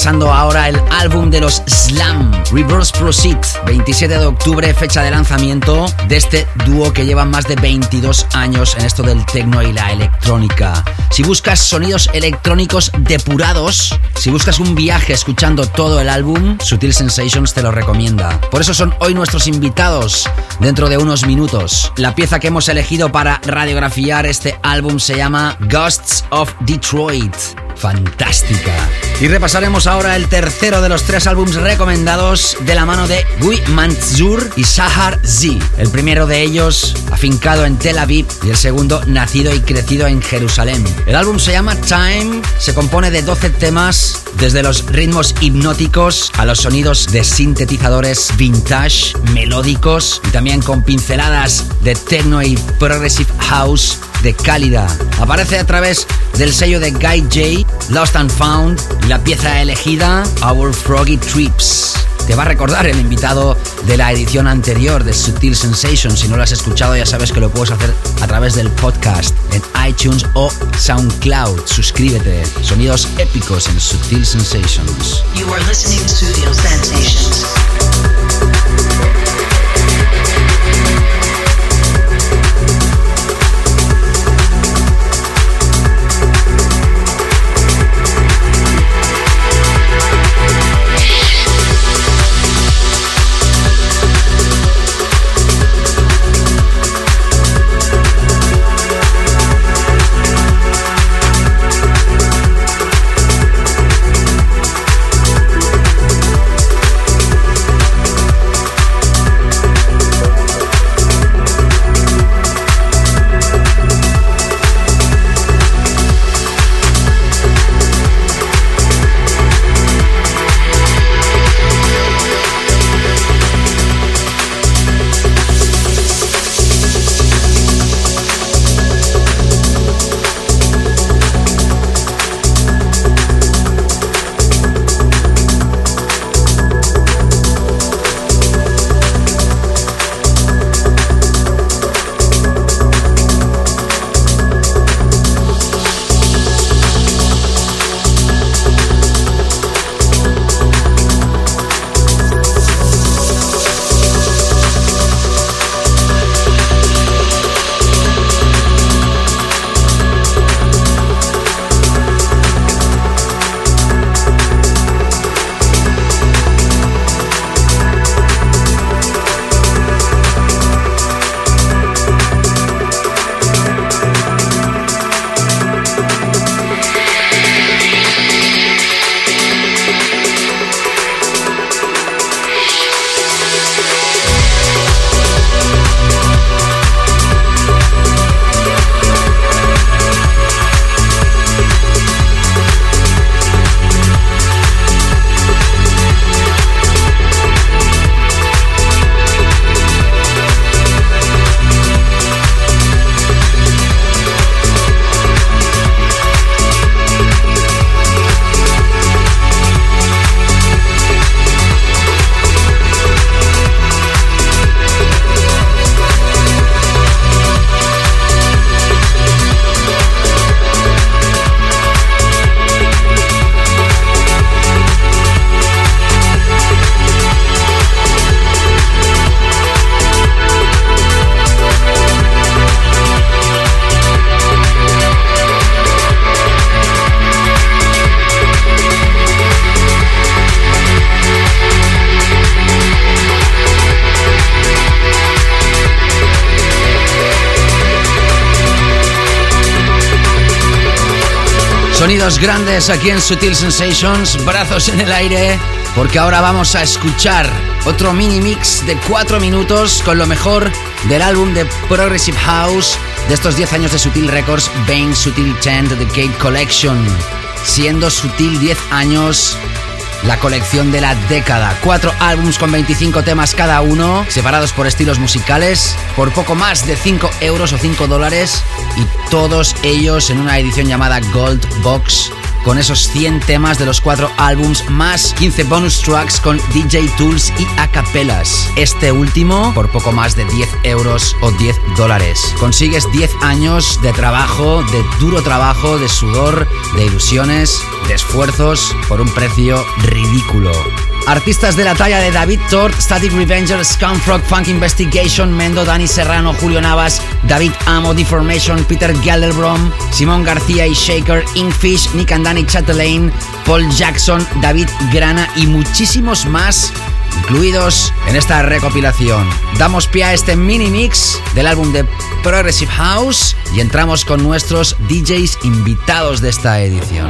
Repasando ahora el álbum de los Slam, Reverse Proceed, 27 de octubre, fecha de lanzamiento de este dúo que lleva más de 22 años en esto del techno y la electrónica. Si buscas sonidos electrónicos depurados, si buscas un viaje escuchando todo el álbum, Sutil Sensations te lo recomienda. Por eso son hoy nuestros invitados dentro de unos minutos. La pieza que hemos elegido para radiografiar este álbum se llama Ghosts of Detroit. Fantástica. Y repasaremos ahora el tercero de los tres álbums recomendados de la mano de Gui Mantzur y Sahar Z. El primero de ellos afincado en Tel Aviv y el segundo nacido y crecido en Jerusalén. El álbum se llama Time, se compone de 12 temas, desde los ritmos hipnóticos a los sonidos de sintetizadores vintage, melódicos y también con pinceladas de techno y progressive house de cálida. Aparece a través del sello de Guy J, Lost and Found, y la pieza elegida, Our Froggy Trips. Te va a recordar el invitado de la edición anterior de Sutil Sensations. Si no lo has escuchado, ya sabes que lo puedes hacer a través del podcast en iTunes o SoundCloud. Suscríbete. Sonidos épicos en Sutil Sensations. Aquí en Sutil Sensations, brazos en el aire, porque ahora vamos a escuchar otro mini mix de 4 minutos con lo mejor del álbum de Progressive House de estos 10 años de Sutil Records, Bane Sutil 10 The Gate Collection. Siendo Sutil 10 años, la colección de la década. Cuatro álbums con 25 temas cada uno, separados por estilos musicales, por poco más de 5 euros o 5 dólares, y todos ellos en una edición llamada Gold Box con esos 100 temas de los cuatro álbums más 15 bonus tracks con DJ Tools y acapelas. Este último por poco más de 10 euros o 10 dólares. Consigues 10 años de trabajo, de duro trabajo, de sudor, de ilusiones, de esfuerzos por un precio ridículo. Artistas de la talla de David Tort, Static Revenger, Scumfrog, Funk Investigation, Mendo, Dani Serrano, Julio Navas, David Amo, Deformation, Peter Gelderbrom, Simón García y Shaker, Inkfish, Nick and Danny Chatelaine, Paul Jackson, David Grana y muchísimos más incluidos en esta recopilación. Damos pie a este mini mix del álbum de Progressive House y entramos con nuestros DJs invitados de esta edición.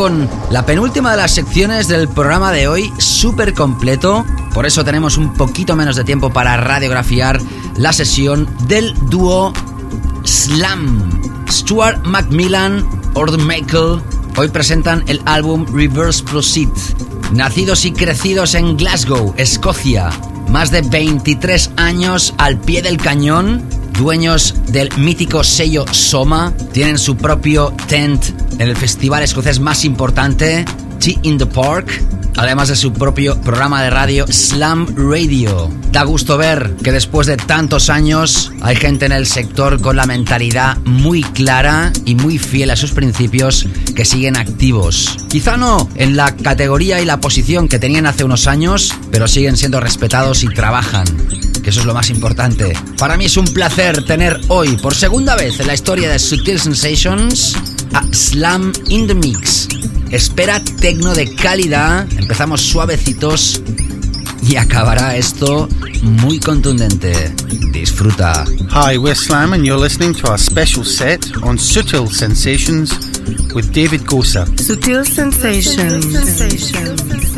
Con la penúltima de las secciones del programa de hoy, súper completo. Por eso tenemos un poquito menos de tiempo para radiografiar la sesión del dúo Slam. Stuart Macmillan, Ord Michael, hoy presentan el álbum Reverse Proceed. Nacidos y crecidos en Glasgow, Escocia, más de 23 años al pie del cañón, dueños del mítico sello Soma, tienen su propio tent en el festival escocés más importante, Tea in the Park, además de su propio programa de radio Slam Radio. Da gusto ver que después de tantos años hay gente en el sector con la mentalidad muy clara y muy fiel a sus principios que siguen activos. Quizá no en la categoría y la posición que tenían hace unos años, pero siguen siendo respetados y trabajan que eso es lo más importante. Para mí es un placer tener hoy, por segunda vez en la historia de Sutil Sensations, a Slam in the Mix. Espera tecno de calidad, empezamos suavecitos y acabará esto muy contundente. Disfruta. Hi, we're Slam, and you're listening to our special set on Sutil Sensations with David Gosa. Sutil Sensations. that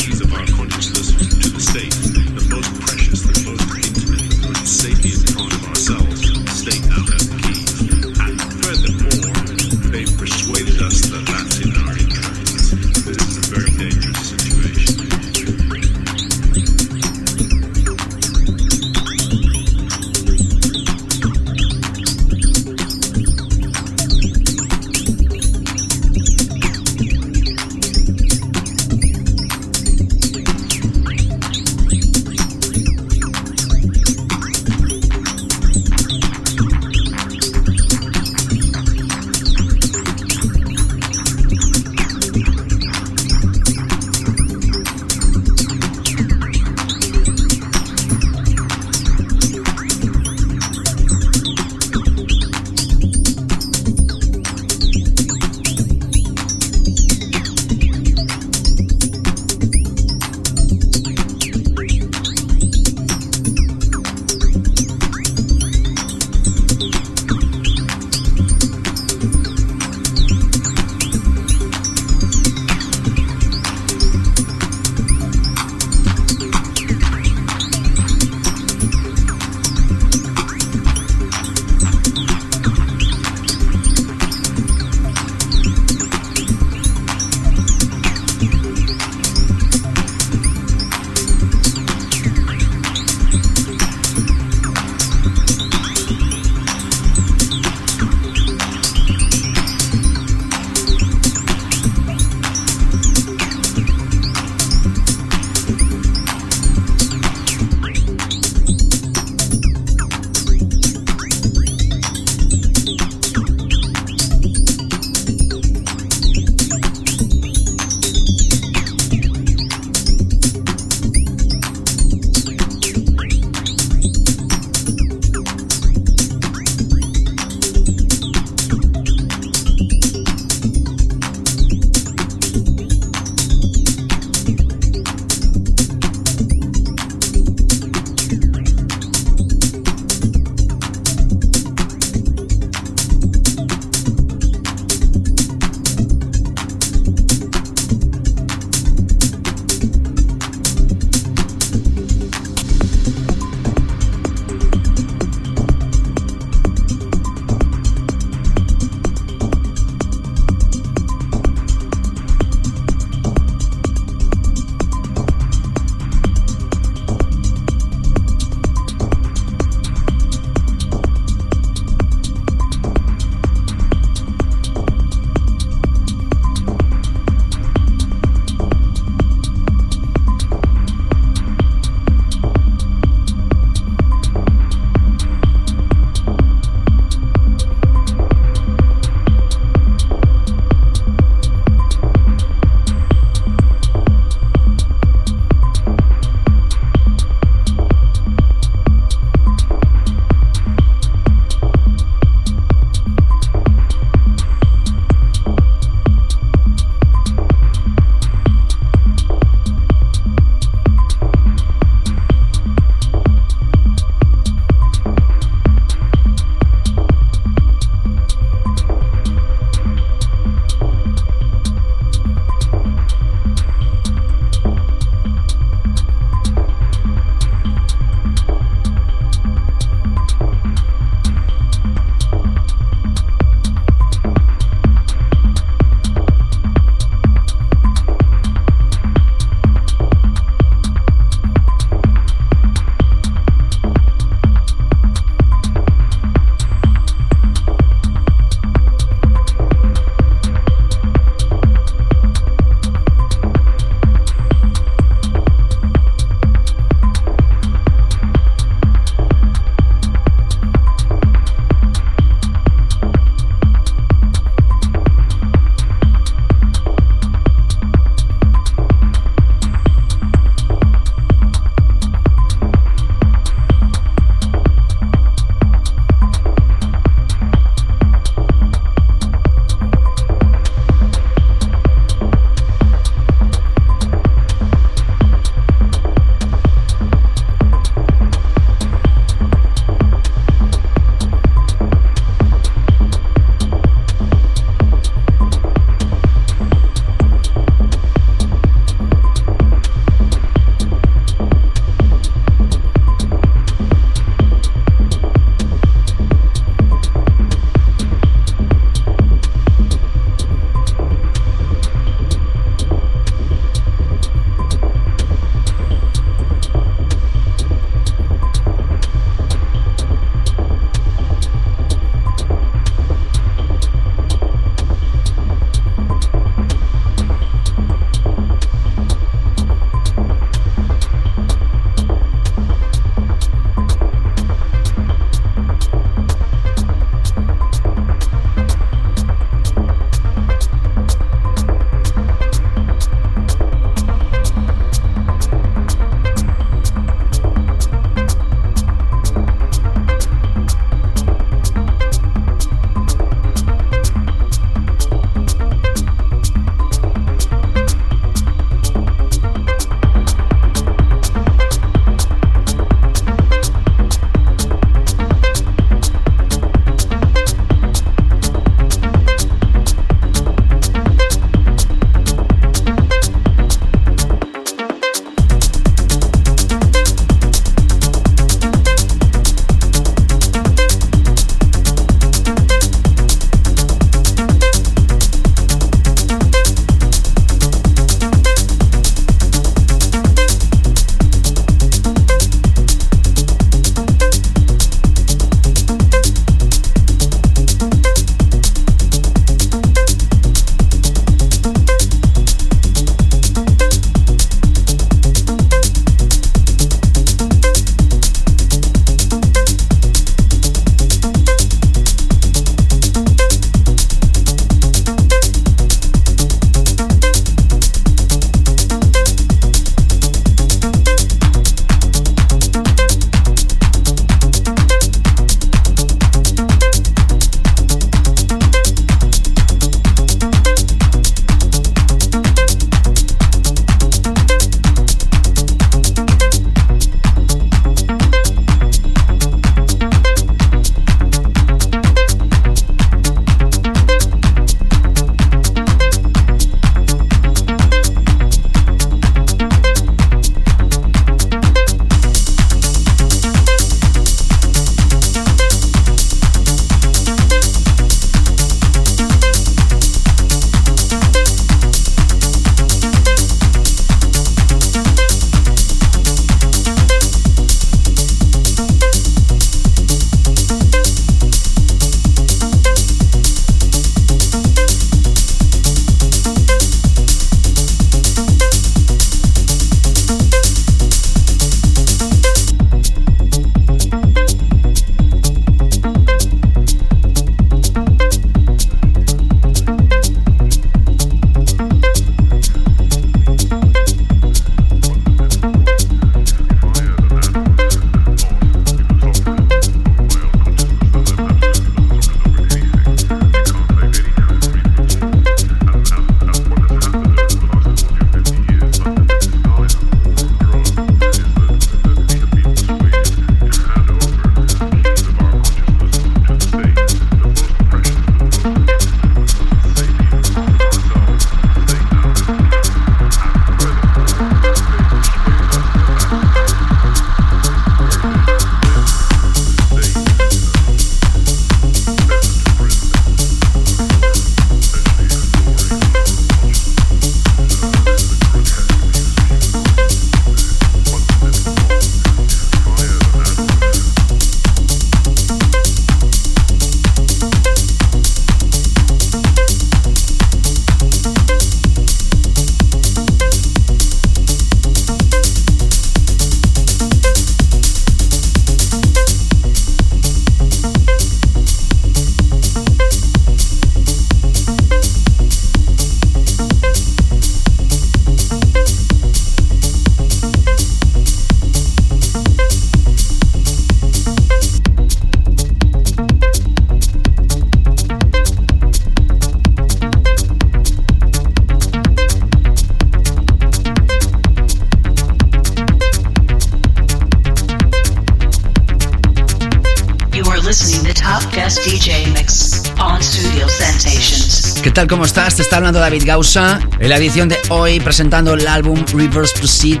Te está hablando David Gausa en la edición de hoy presentando el álbum Reverse Proceed,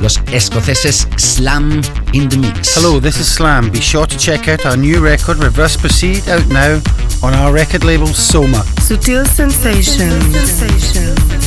los escoceses Slam in the Mix. Hello, this is Slam. Be sure to check out our new record, Reverse Proceed, out now on our record label Soma. Sutil Sensations. listening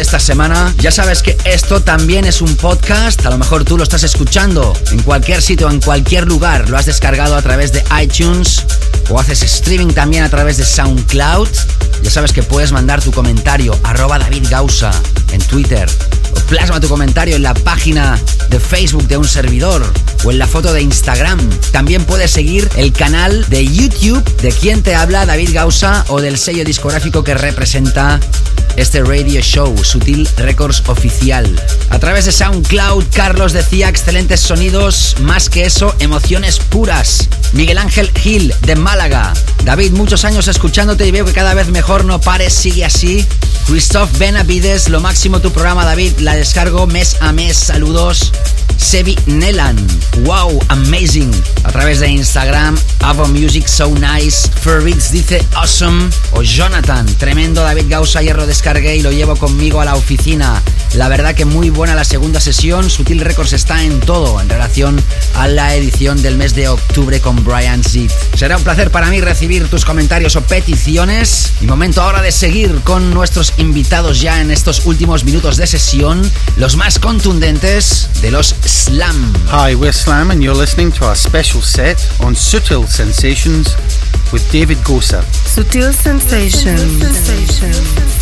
esta semana. Ya sabes que esto también es un podcast. A lo mejor tú lo estás escuchando en cualquier sitio, en cualquier lugar. Lo has descargado a través de iTunes o haces streaming también a través de SoundCloud. Ya sabes que puedes mandar tu comentario arroba David Gausa en Twitter o plasma tu comentario en la página de Facebook de un servidor o en la foto de Instagram. También puedes seguir el canal de YouTube de quien te habla David Gausa o del sello discográfico que representa este radio show, Sutil Records Oficial. A través de SoundCloud, Carlos decía excelentes sonidos, más que eso, emociones puras. Miguel Ángel Gil, de Málaga. David, muchos años escuchándote y veo que cada vez mejor, no pares, sigue así. Christoph Benavides, lo máximo tu programa, David, la descargo mes a mes, saludos. Sebi Nelan, wow, amazing. A través de Instagram, Avo Music, so nice. Furbeats dice awesome. O Jonathan, tremendo David Gausa, ayer lo descargué y lo llevo conmigo a la oficina. La verdad que muy buena la segunda sesión. Sutil Records está en todo en relación a la edición del mes de octubre con Brian Zip. Será un placer para mí recibir tus comentarios o peticiones. Y momento ahora de seguir con nuestros invitados ya en estos últimos minutos de sesión, los más contundentes de los Slam. Hi, we're Slam, and you're listening to our special set on Sutil Sensations with David Gosa. Sutil Sensations.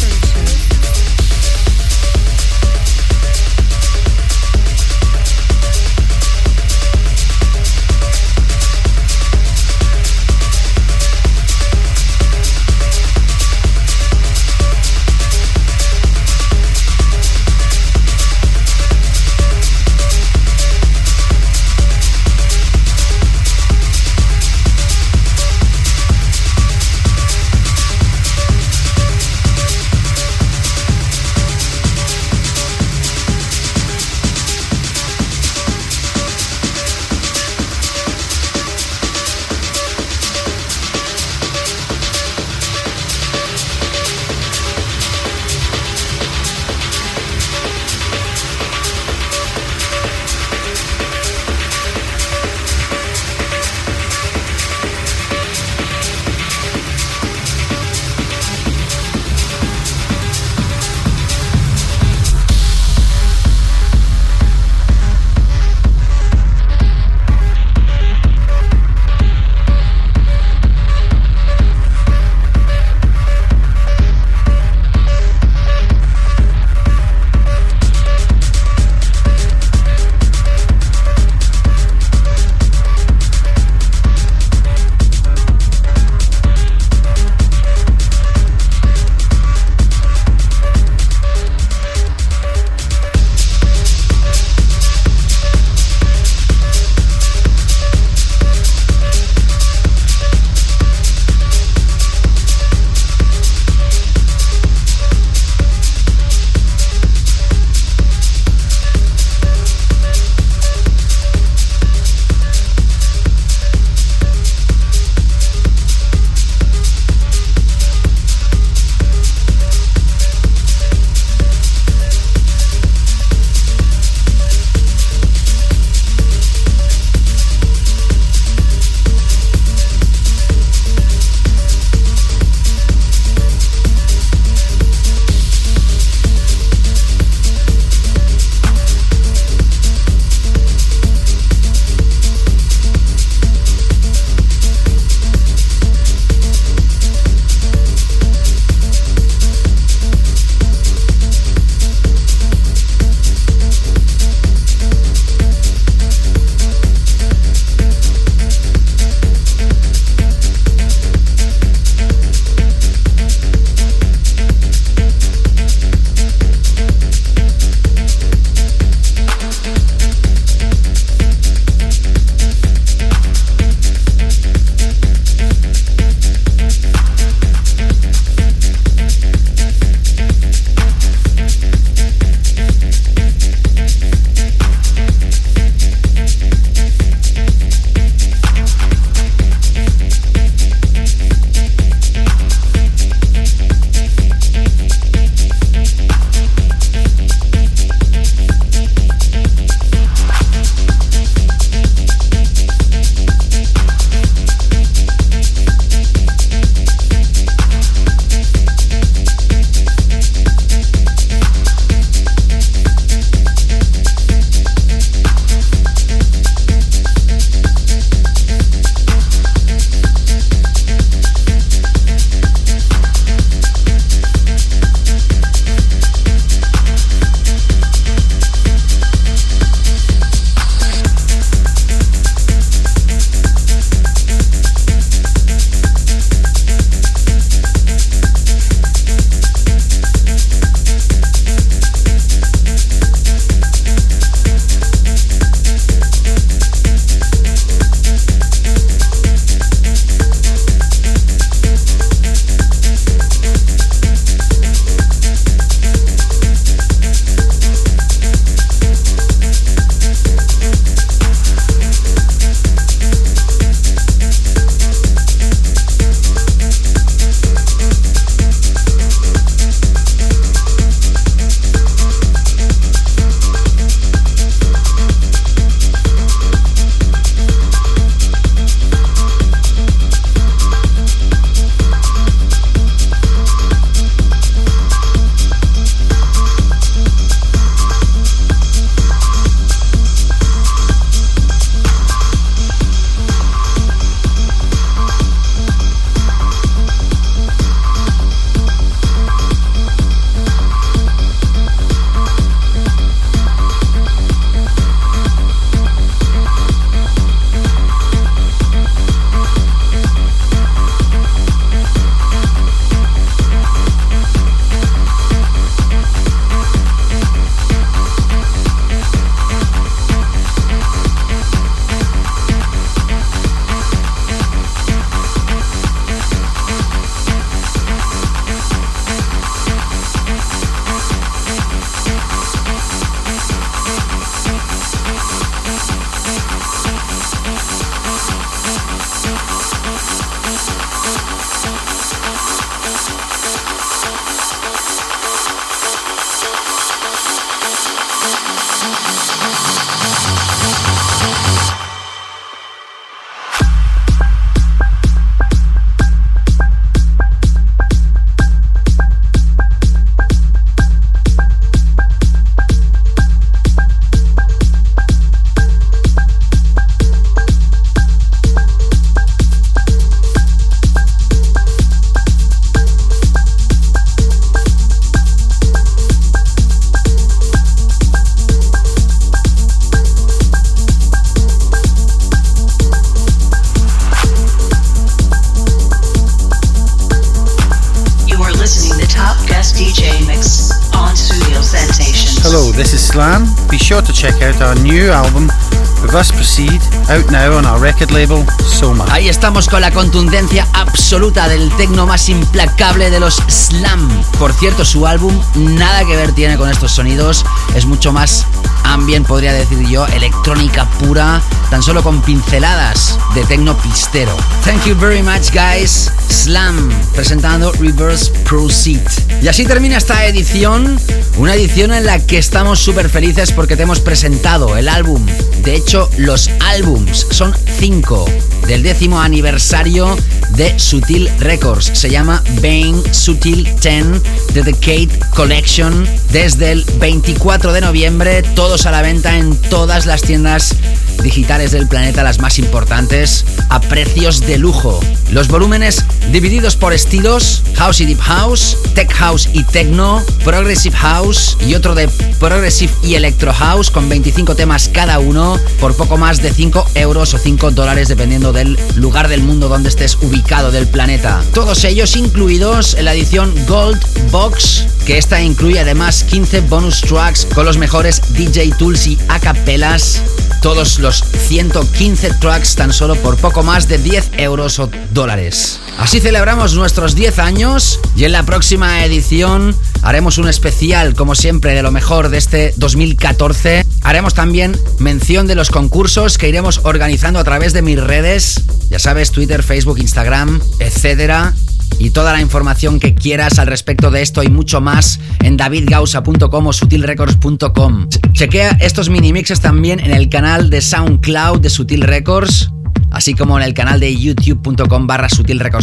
Out now on our record label, Soma. Ahí estamos con la contundencia absoluta del tecno más implacable de los Slam. Por cierto, su álbum nada que ver tiene con estos sonidos, es mucho más ambient, podría decir yo, electrónica pura, tan solo con pinceladas de tecno pistero. Thank you very much, guys. Slam presentando Reverse Proceed. Y así termina esta edición, una edición en la que estamos súper felices porque te hemos presentado el álbum. De hecho, los álbums son cinco del décimo aniversario de Sutil Records. Se llama Bane Sutil 10 The Decade Collection. Desde el 24 de noviembre, todos a la venta en todas las tiendas digitales del planeta, las más importantes, a precios de lujo. Los volúmenes divididos por estilos, House y Deep House, Tech House y Techno, Progressive House y otro de Progressive y Electro House con 25 temas cada uno por poco más de 5 euros o 5 dólares dependiendo del lugar del mundo donde estés ubicado del planeta. Todos ellos incluidos en la edición Gold Box, que esta incluye además 15 bonus tracks con los mejores DJ tools y acapelas todos los 115 tracks tan solo por poco más de 10 euros o dólares. Así celebramos nuestros 10 años y en la próxima edición haremos un especial, como siempre, de lo mejor de este 2014. Haremos también mención de los concursos que iremos organizando a través de mis redes, ya sabes, Twitter, Facebook, Instagram, etcétera y toda la información que quieras al respecto de esto y mucho más en davidgausa.com o sutilrecords.com. Chequea estos mini mixes también en el canal de SoundCloud de Sutil Records, así como en el canal de youtube.com barra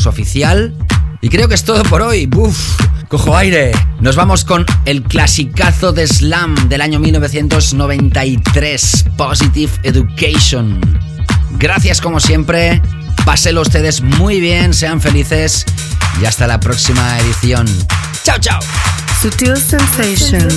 oficial. Y creo que es todo por hoy. Buf, cojo aire. Nos vamos con el clasicazo de Slam del año 1993, Positive Education. Gracias como siempre. Pásenlo ustedes muy bien, sean felices y hasta la próxima edición. Chao, chao. Sutil sensation.